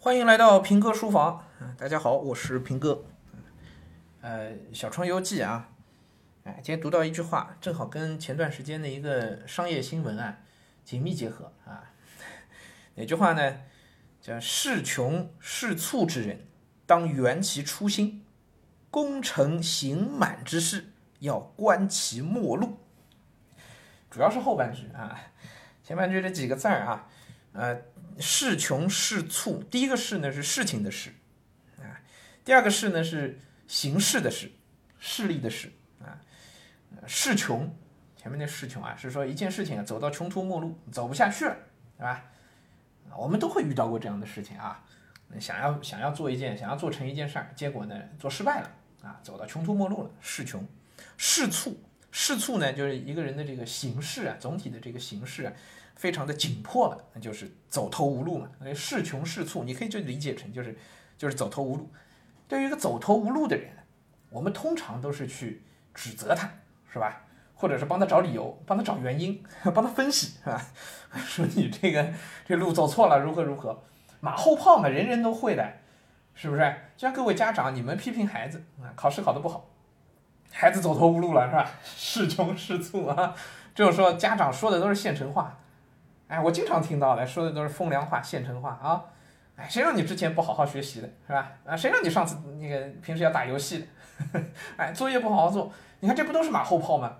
欢迎来到平哥书房。大家好，我是平哥。呃，小窗游记啊，哎，今天读到一句话，正好跟前段时间的一个商业新闻啊紧密结合啊。哪句话呢？叫“事穷事促之人，当圆其初心；功成行满之事，要观其末路。”主要是后半句啊，前半句这几个字儿啊，呃。事穷事促，第一个事呢是事情的事，啊，第二个事呢是形式的事，势力的事啊。事穷，前面那事穷啊，是说一件事情啊走到穷途末路，走不下去了，对吧？我们都会遇到过这样的事情啊，想要想要做一件，想要做成一件事儿，结果呢做失败了啊，走到穷途末路了。事穷，事促，事促呢就是一个人的这个形势啊，总体的这个形势啊。非常的紧迫了，那就是走投无路嘛。是穷是促，你可以就理解成就是就是走投无路。对于一个走投无路的人，我们通常都是去指责他，是吧？或者是帮他找理由，帮他找原因，帮他分析，是吧？说你这个这路走错了，如何如何？马后炮嘛，人人都会的，是不是？就像各位家长，你们批评孩子啊，考试考得不好，孩子走投无路了，是吧？是穷是促啊，这种时候家长说的都是现成话。哎，我经常听到的说的都是风凉话、现成话啊！哎，谁让你之前不好好学习的，是吧？啊，谁让你上次那个平时要打游戏的？哎，作业不好好做，你看这不都是马后炮吗？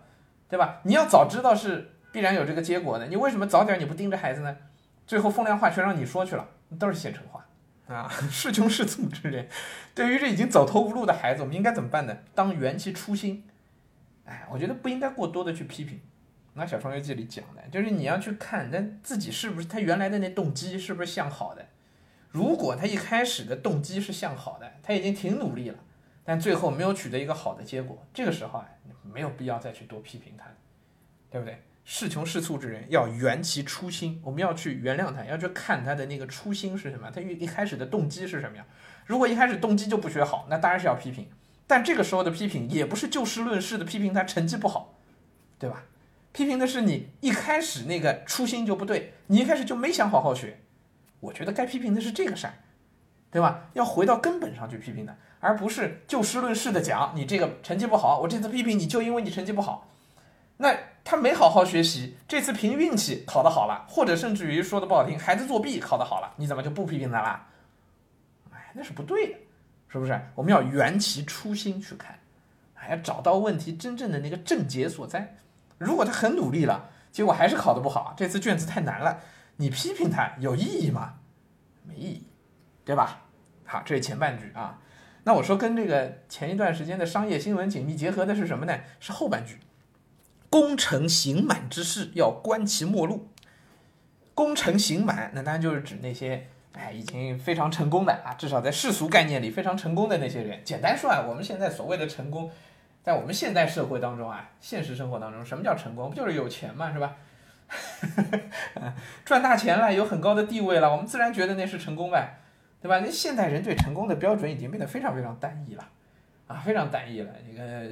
对吧？你要早知道是必然有这个结果的，你为什么早点你不盯着孩子呢？最后风凉话全让你说去了，都是现成话啊！是穷事促之人，对于这已经走投无路的孩子，我们应该怎么办呢？当圆其初心。哎，我觉得不应该过多的去批评。那小创业记里讲的，就是你要去看他自己是不是他原来的那动机是不是向好的。如果他一开始的动机是向好的，他已经挺努力了，但最后没有取得一个好的结果，这个时候啊，没有必要再去多批评他，对不对？事穷事促之人要圆其初心，我们要去原谅他，要去看他的那个初心是什么，他一一开始的动机是什么样。如果一开始动机就不学好，那当然是要批评，但这个时候的批评也不是就事论事的批评他成绩不好，对吧？批评的是你一开始那个初心就不对，你一开始就没想好好学。我觉得该批评的是这个事儿，对吧？要回到根本上去批评的，而不是就事论事的讲你这个成绩不好，我这次批评你就因为你成绩不好。那他没好好学习，这次凭运气考得好了，或者甚至于说的不好听，孩子作弊考得好了，你怎么就不批评他啦？哎，那是不对的，是不是？我们要圆其初心去看，还要找到问题真正的那个症结所在。如果他很努力了，结果还是考得不好，这次卷子太难了，你批评他有意义吗？没意义，对吧？好，这是前半句啊。那我说跟这个前一段时间的商业新闻紧密结合的是什么呢？是后半句，功成行满之事要观其末路。功成行满，那当然就是指那些哎已经非常成功的啊，至少在世俗概念里非常成功的那些人。简单说啊，我们现在所谓的成功。在我们现代社会当中啊，现实生活当中，什么叫成功？不就是有钱嘛，是吧？赚大钱了，有很高的地位了，我们自然觉得那是成功呗，对吧？那现代人对成功的标准已经变得非常非常单一了，啊，非常单一了。那个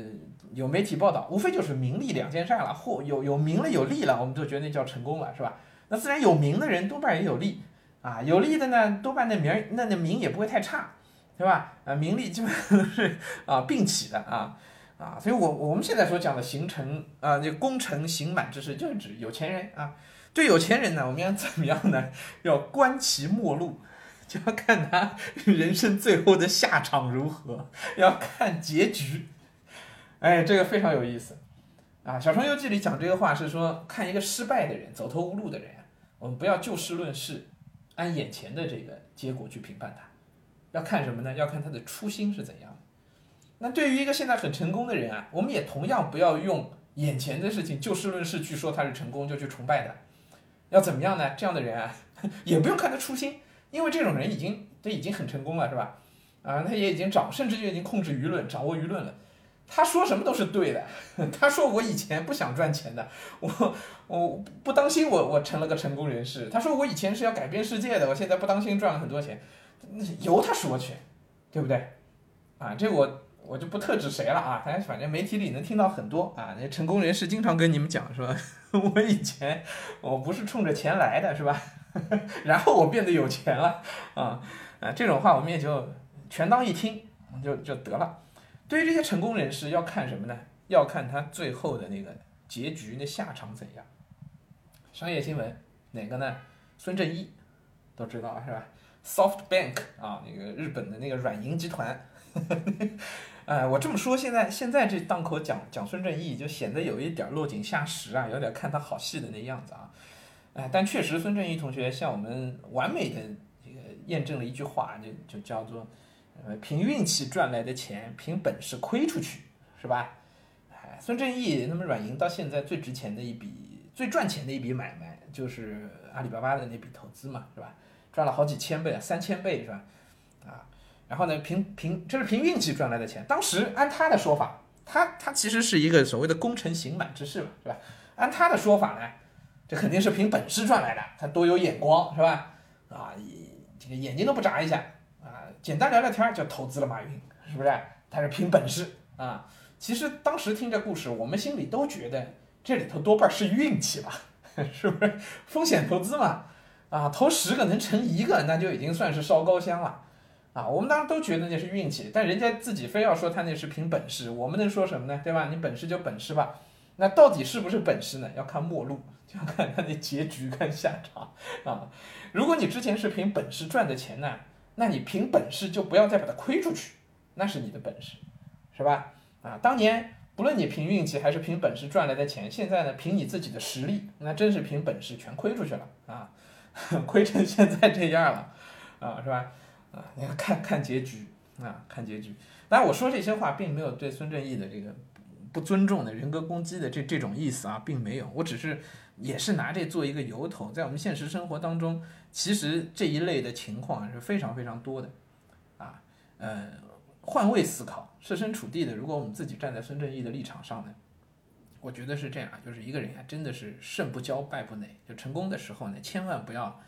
有媒体报道，无非就是名利两件事了，或有有名了有利了，我们就觉得那叫成功了，是吧？那自然有名的人多半也有利，啊，有利的呢，多半那名那那名也不会太差，对吧？啊，名利基本都是啊并起的啊。啊，所以，我我们现在所讲的形成啊，这功成行满之事，就是指有钱人啊。对有钱人呢，我们要怎么样呢？要观其末路，就要看他 人生最后的下场如何，要看结局。哎，这个非常有意思啊。《小川游记》里讲这个话是说，看一个失败的人、走投无路的人，我们不要就事论事，按眼前的这个结果去评判他，要看什么呢？要看他的初心是怎样。那对于一个现在很成功的人啊，我们也同样不要用眼前的事情就事论事去说他是成功就去崇拜他，要怎么样呢？这样的人啊，也不用看他初心，因为这种人已经他已经很成功了，是吧？啊，他也已经掌，甚至就已经控制舆论，掌握舆论了。他说什么都是对的。他说我以前不想赚钱的，我我不当心我我成了个成功人士。他说我以前是要改变世界的，我现在不当心赚了很多钱，由他说去，对不对？啊，这我。我就不特指谁了啊，反正反正媒体里能听到很多啊，那成功人士经常跟你们讲说，我以前我不是冲着钱来的，是吧？然后我变得有钱了啊啊！这种话我们也就全当一听，就就得了。对于这些成功人士，要看什么呢？要看他最后的那个结局，那下场怎样。商业新闻哪个呢？孙正义都知道是吧？SoftBank 啊，那个日本的那个软银集团。哎，我这么说，现在现在这档口讲讲孙正义，就显得有一点落井下石啊，有点看他好戏的那样子啊。哎，但确实，孙正义同学向我们完美的这个验证了一句话，就就叫做，呃，凭运气赚来的钱，凭本事亏出去，是吧？哎，孙正义，那么软银到现在最值钱的一笔、最赚钱的一笔买卖，就是阿里巴巴的那笔投资嘛，是吧？赚了好几千倍啊，三千倍是吧？然后呢，凭凭这是凭运气赚来的钱，当时按他的说法，他他其实是一个所谓的功成行满之事嘛，是吧？按他的说法呢？这肯定是凭本事赚来的，他多有眼光，是吧？啊，这个眼睛都不眨一下啊，简单聊聊天就投资了马云，是不是？他是凭本事啊。其实当时听这故事，我们心里都觉得这里头多半是运气吧，是不是？风险投资嘛，啊，投十个能成一个，那就已经算是烧高香了啊。我们当时都觉得那是运气，但人家自己非要说他那是凭本事，我们能说什么呢？对吧？你本事就本事吧，那到底是不是本事呢？要看末路。就要看他的结局，看下场啊！如果你之前是凭本事赚的钱呢，那你凭本事就不要再把它亏出去，那是你的本事，是吧？啊，当年不论你凭运气还是凭本事赚来的钱，现在呢凭你自己的实力，那真是凭本事全亏出去了啊！亏成现在这样了啊，是吧？啊，你要看看结局啊，看结局。当然我说这些话并没有对孙正义的这个不尊重的人格攻击的这这种意思啊，并没有，我只是。也是拿这做一个由头，在我们现实生活当中，其实这一类的情况是非常非常多的，啊，呃，换位思考，设身处地的，如果我们自己站在孙正义的立场上呢，我觉得是这样，就是一个人啊，真的是胜不骄败不馁，就成功的时候呢，千万不要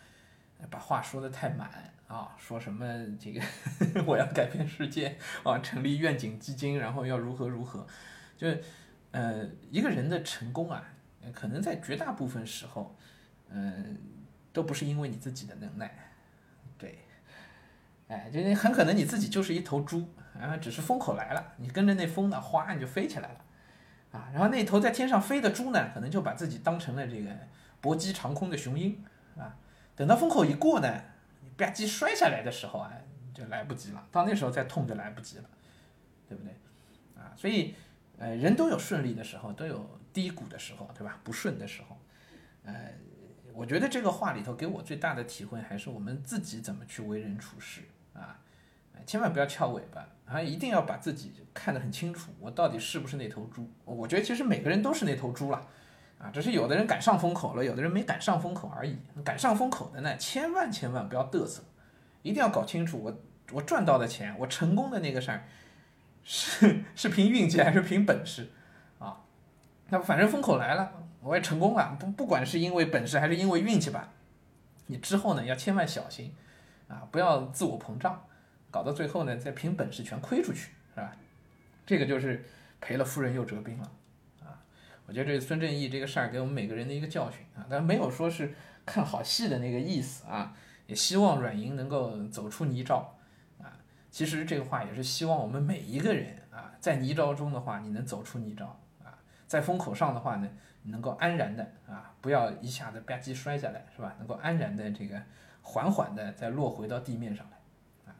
把话说的太满啊，说什么这个 我要改变世界啊，成立愿景基金，然后要如何如何，就呃，一个人的成功啊。可能在绝大部分时候，嗯，都不是因为你自己的能耐，对，哎，就是很可能你自己就是一头猪然啊，只是风口来了，你跟着那风呢，哗你就飞起来了，啊，然后那头在天上飞的猪呢，可能就把自己当成了这个搏击长空的雄鹰啊，等到风口一过呢，吧唧摔下来的时候啊，就来不及了，到那时候再痛就来不及了，对不对？啊，所以，呃，人都有顺利的时候，都有。低谷的时候，对吧？不顺的时候，呃，我觉得这个话里头给我最大的体会还是我们自己怎么去为人处事啊，千万不要翘尾巴啊，一定要把自己看得很清楚，我到底是不是那头猪？我觉得其实每个人都是那头猪了啊，只是有的人赶上风口了，有的人没赶上风口而已。赶上风口的呢，千万千万不要嘚瑟，一定要搞清楚我我赚到的钱，我成功的那个事儿，是是凭运气还是凭本事？啊那反正风口来了，我也成功了。不不管是因为本事还是因为运气吧，你之后呢要千万小心，啊，不要自我膨胀，搞到最后呢再凭本事全亏出去，是吧？这个就是赔了夫人又折兵了，我觉得这孙正义这个事儿给我们每个人的一个教训啊，但没有说是看好戏的那个意思啊，也希望软银能够走出泥沼，啊，其实这个话也是希望我们每一个人啊，在泥沼中的话，你能走出泥沼啊。在风口上的话呢，能够安然的啊，不要一下子吧唧摔下来，是吧？能够安然的这个缓缓的再落回到地面上来，啊，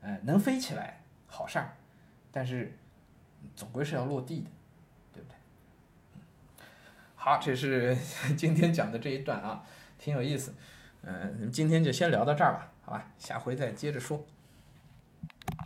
呃，能飞起来好事儿，但是总归是要落地的，好，这是 今天讲的这一段啊，挺有意思，嗯，今天就先聊到这儿吧，好吧，下回再接着说。